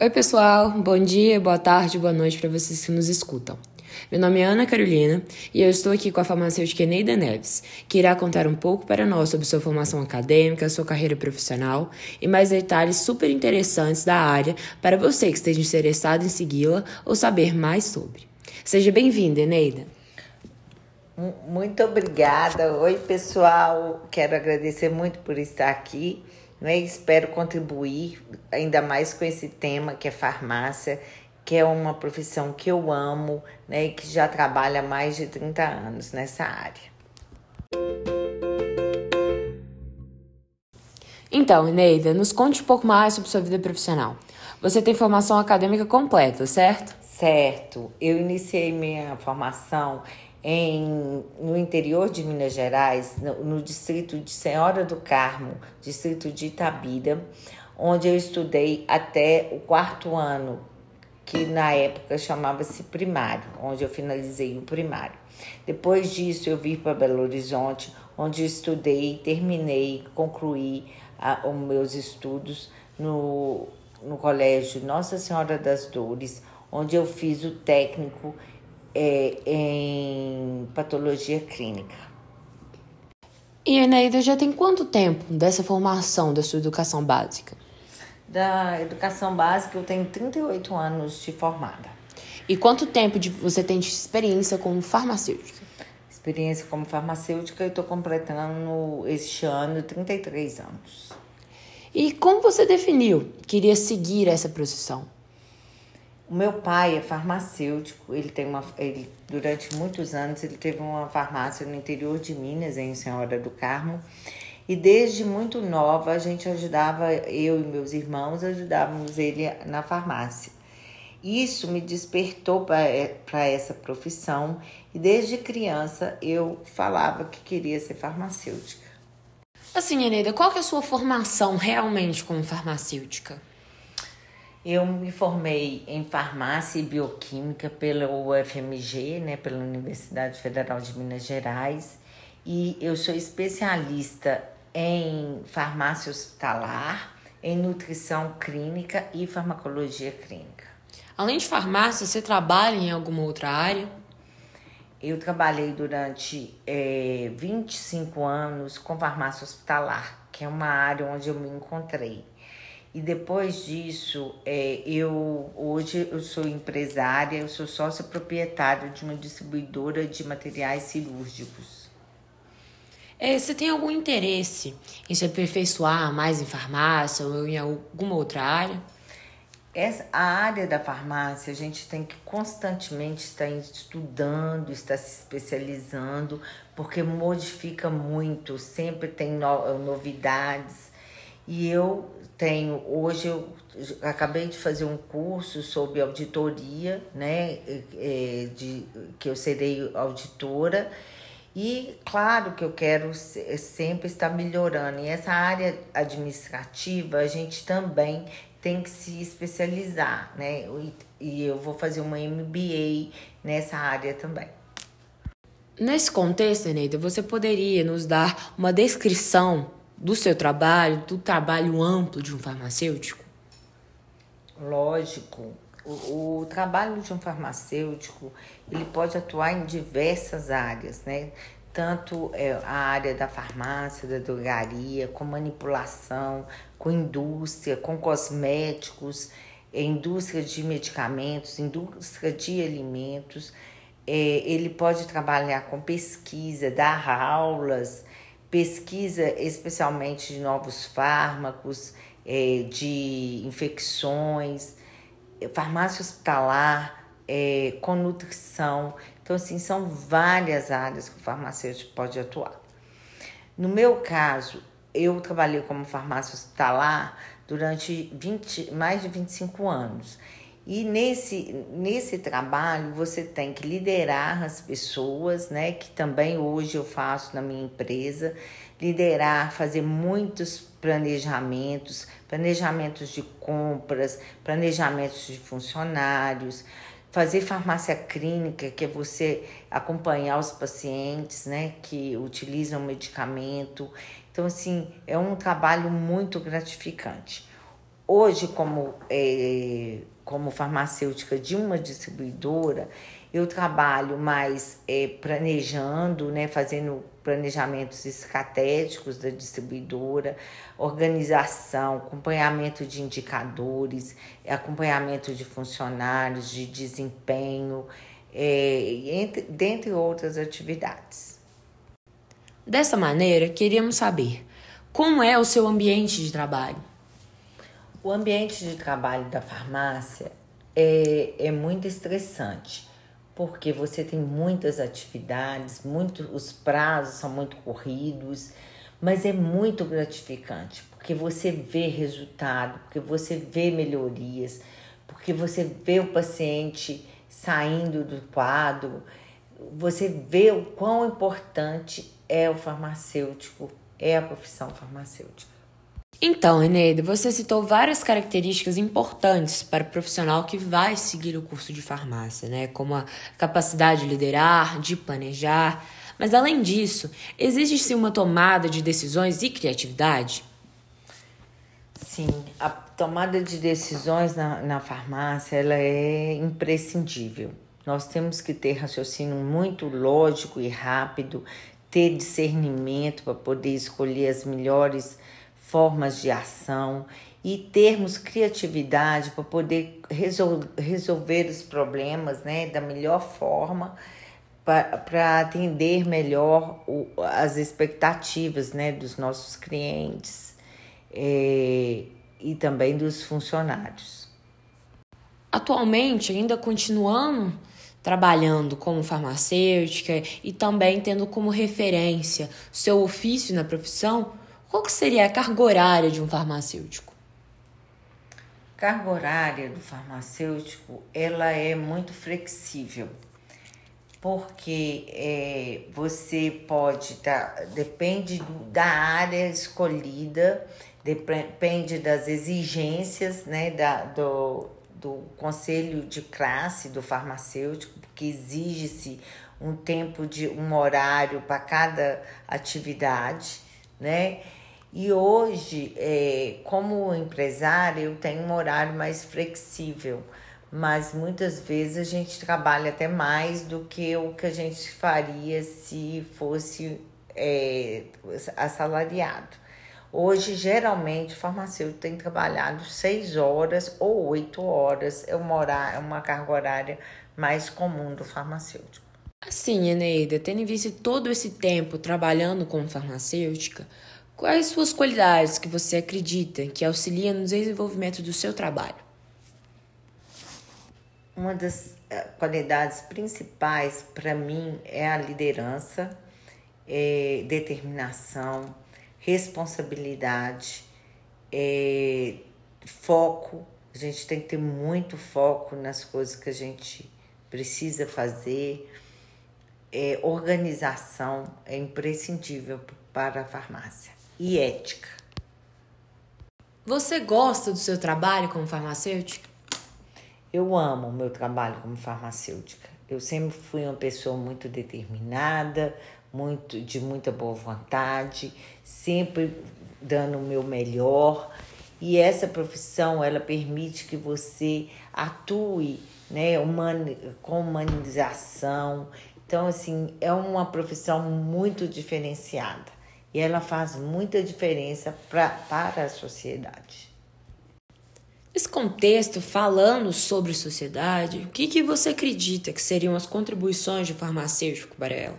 Oi, pessoal. Bom dia, boa tarde, boa noite para vocês que nos escutam. Meu nome é Ana Carolina e eu estou aqui com a farmacêutica Neida Neves, que irá contar um pouco para nós sobre sua formação acadêmica, sua carreira profissional e mais detalhes super interessantes da área para você que esteja interessado em segui-la ou saber mais sobre. Seja bem-vinda, Eneida. Muito obrigada. Oi, pessoal. Quero agradecer muito por estar aqui. Né? Espero contribuir ainda mais com esse tema que é farmácia, que é uma profissão que eu amo né? e que já trabalha há mais de 30 anos nessa área. Então, Neida, nos conte um pouco mais sobre sua vida profissional. Você tem formação acadêmica completa, certo? Certo. Eu iniciei minha formação em, no interior de Minas Gerais, no, no, distrito de Senhora do Carmo, distrito de Itabira, onde eu estudei até o quarto ano, que na época chamava-se primário, onde eu finalizei o primário. Depois disso, eu vim para Belo Horizonte, onde estudei, terminei, concluí a, os meus estudos no, no Colégio Nossa Senhora das Dores, onde eu fiz o técnico é, em patologia clínica. E Eneida já tem quanto tempo dessa formação da sua educação básica? Da educação básica eu tenho 38 anos de formada. E quanto tempo de, você tem de experiência como farmacêutica? Experiência como farmacêutica eu estou completando este ano 33 anos. E como você definiu que iria seguir essa profissão? O meu pai é farmacêutico, ele tem uma ele durante muitos anos ele teve uma farmácia no interior de Minas, em Senhora do Carmo. E desde muito nova a gente ajudava, eu e meus irmãos ajudávamos ele na farmácia. Isso me despertou para essa profissão e desde criança eu falava que queria ser farmacêutica. Assim, Eneida, qual que é a sua formação realmente como farmacêutica? Eu me formei em farmácia e bioquímica pela UFMG, né, pela Universidade Federal de Minas Gerais, e eu sou especialista em farmácia hospitalar, em nutrição clínica e farmacologia clínica. Além de farmácia, você trabalha em alguma outra área? Eu trabalhei durante é, 25 anos com farmácia hospitalar, que é uma área onde eu me encontrei. E depois disso, é, eu hoje eu sou empresária, eu sou sócia proprietária de uma distribuidora de materiais cirúrgicos. É, você tem algum interesse em se aperfeiçoar mais em farmácia ou em alguma outra área? Essa, a área da farmácia, a gente tem que constantemente estar estudando, estar se especializando, porque modifica muito, sempre tem no, novidades. E eu tenho hoje eu acabei de fazer um curso sobre auditoria, né, é, de que eu serei auditora e claro que eu quero sempre estar melhorando. E essa área administrativa a gente também tem que se especializar, né? E eu vou fazer uma MBA nessa área também. Nesse contexto, Eneida, você poderia nos dar uma descrição do seu trabalho, do trabalho amplo de um farmacêutico? Lógico. O, o, trabalho de um farmacêutico ele pode atuar em diversas áreas, né? Tanto é, a área da farmácia, da drogaria, com manipulação, com indústria, com cosméticos, é, indústria de medicamentos, indústria de alimentos. É, ele pode trabalhar com pesquisa, dar aulas, pesquisa especialmente de novos fármacos, é, de infecções, farmácia hospitalar, é, com nutrição. Então, assim, são várias áreas que o farmacêutico pode atuar. No meu caso, eu trabalhei como farmácia hospitalar durante 20, mais de 25 anos. E nesse, nesse trabalho você tem que liderar as pessoas, né? Que também hoje eu faço na minha empresa, liderar, fazer muitos planejamentos, planejamentos de compras, planejamentos de funcionários, fazer farmácia clínica, que é você acompanhar os pacientes, né, que utilizam medicamento. Então, assim, é um trabalho muito gratificante. Hoje, como, é, como farmacêutica de uma distribuidora, eu trabalho mais é, planejando, né, fazendo planejamentos estratégicos da distribuidora, organização, acompanhamento de indicadores, acompanhamento de funcionários, de desempenho, é, entre, dentre outras atividades. Dessa maneira, queríamos saber como é o seu ambiente de trabalho. O ambiente de trabalho da farmácia é, é muito estressante porque você tem muitas atividades, muito, os prazos são muito corridos, mas é muito gratificante, porque você vê resultado, porque você vê melhorias, porque você vê o paciente saindo do quadro, você vê o quão importante é o farmacêutico, é a profissão farmacêutica. Então, Eneida, você citou várias características importantes para o profissional que vai seguir o curso de farmácia, né? Como a capacidade de liderar, de planejar. Mas além disso, existe-se uma tomada de decisões e criatividade? Sim, a tomada de decisões na, na farmácia ela é imprescindível. Nós temos que ter raciocínio muito lógico e rápido, ter discernimento para poder escolher as melhores formas de ação e termos criatividade para poder resol resolver os problemas né, da melhor forma para atender melhor o, as expectativas né, dos nossos clientes é, e também dos funcionários. Atualmente, ainda continuando trabalhando como farmacêutica e também tendo como referência seu ofício na profissão, qual que seria a carga horária de um farmacêutico? Carga horária do farmacêutico, ela é muito flexível, porque é, você pode dar, depende da área escolhida, depende das exigências né, da, do, do conselho de classe do farmacêutico, porque exige-se um tempo de um horário para cada atividade, né? E hoje, é, como empresária, eu tenho um horário mais flexível, mas muitas vezes a gente trabalha até mais do que o que a gente faria se fosse é, assalariado. Hoje, geralmente, o farmacêutico tem trabalhado seis horas ou oito horas, é uma, horária, é uma carga horária mais comum do farmacêutico. Assim, Eneida, tendo visto todo esse tempo trabalhando como farmacêutica, Quais suas qualidades que você acredita que auxiliam no desenvolvimento do seu trabalho? Uma das eh, qualidades principais para mim é a liderança, é determinação, responsabilidade, é foco. A gente tem que ter muito foco nas coisas que a gente precisa fazer. É, organização é imprescindível para a farmácia e ética. Você gosta do seu trabalho como farmacêutica? Eu amo o meu trabalho como farmacêutica. Eu sempre fui uma pessoa muito determinada, muito de muita boa vontade, sempre dando o meu melhor. E essa profissão, ela permite que você atue, né, humani com humanização. Então, assim, é uma profissão muito diferenciada e ela faz muita diferença pra, para a sociedade. Nesse contexto, falando sobre sociedade, o que, que você acredita que seriam as contribuições do farmacêutico para ela?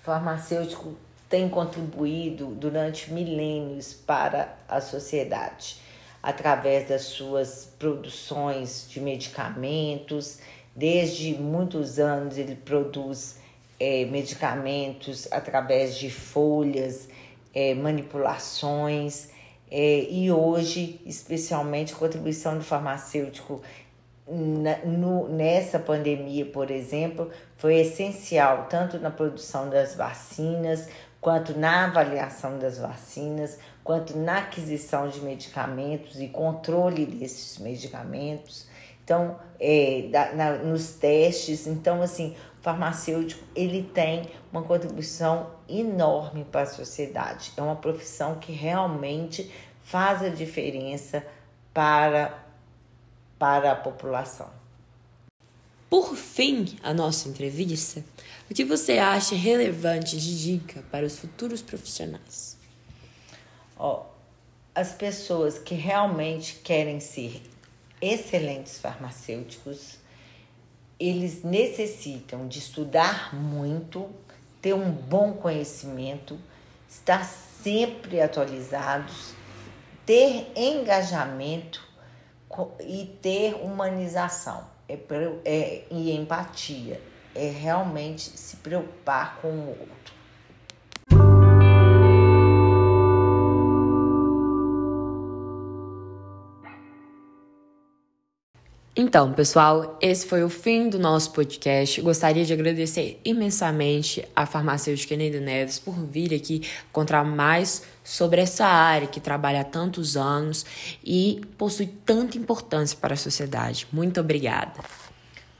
O farmacêutico tem contribuído durante milênios para a sociedade, através das suas produções de medicamentos. Desde muitos anos ele produz é, medicamentos através de folhas, é, manipulações, é, e hoje, especialmente, contribuição do farmacêutico na, no, nessa pandemia, por exemplo, foi essencial, tanto na produção das vacinas, quanto na avaliação das vacinas, quanto na aquisição de medicamentos e controle desses medicamentos. Então, é, da, na, nos testes, então, assim, farmacêutico ele tem uma contribuição enorme para a sociedade. É uma profissão que realmente faz a diferença para, para a população. Por fim, a nossa entrevista, o que você acha relevante de dica para os futuros profissionais? Ó, as pessoas que realmente querem ser excelentes farmacêuticos, eles necessitam de estudar muito, ter um bom conhecimento, estar sempre atualizados, ter engajamento e ter humanização é, é, e empatia. É realmente se preocupar com o outro. Então, pessoal, esse foi o fim do nosso podcast. Gostaria de agradecer imensamente a farmacêutica Neida Neves por vir aqui contar mais sobre essa área que trabalha há tantos anos e possui tanta importância para a sociedade. Muito obrigada.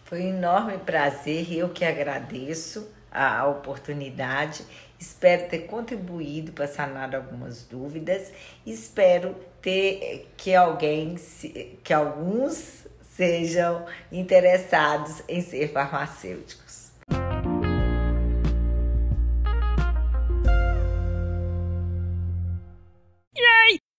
Foi um enorme prazer e eu que agradeço a oportunidade. Espero ter contribuído para sanar algumas dúvidas. Espero ter que alguém, que alguns sejam interessados em ser farmacêuticos.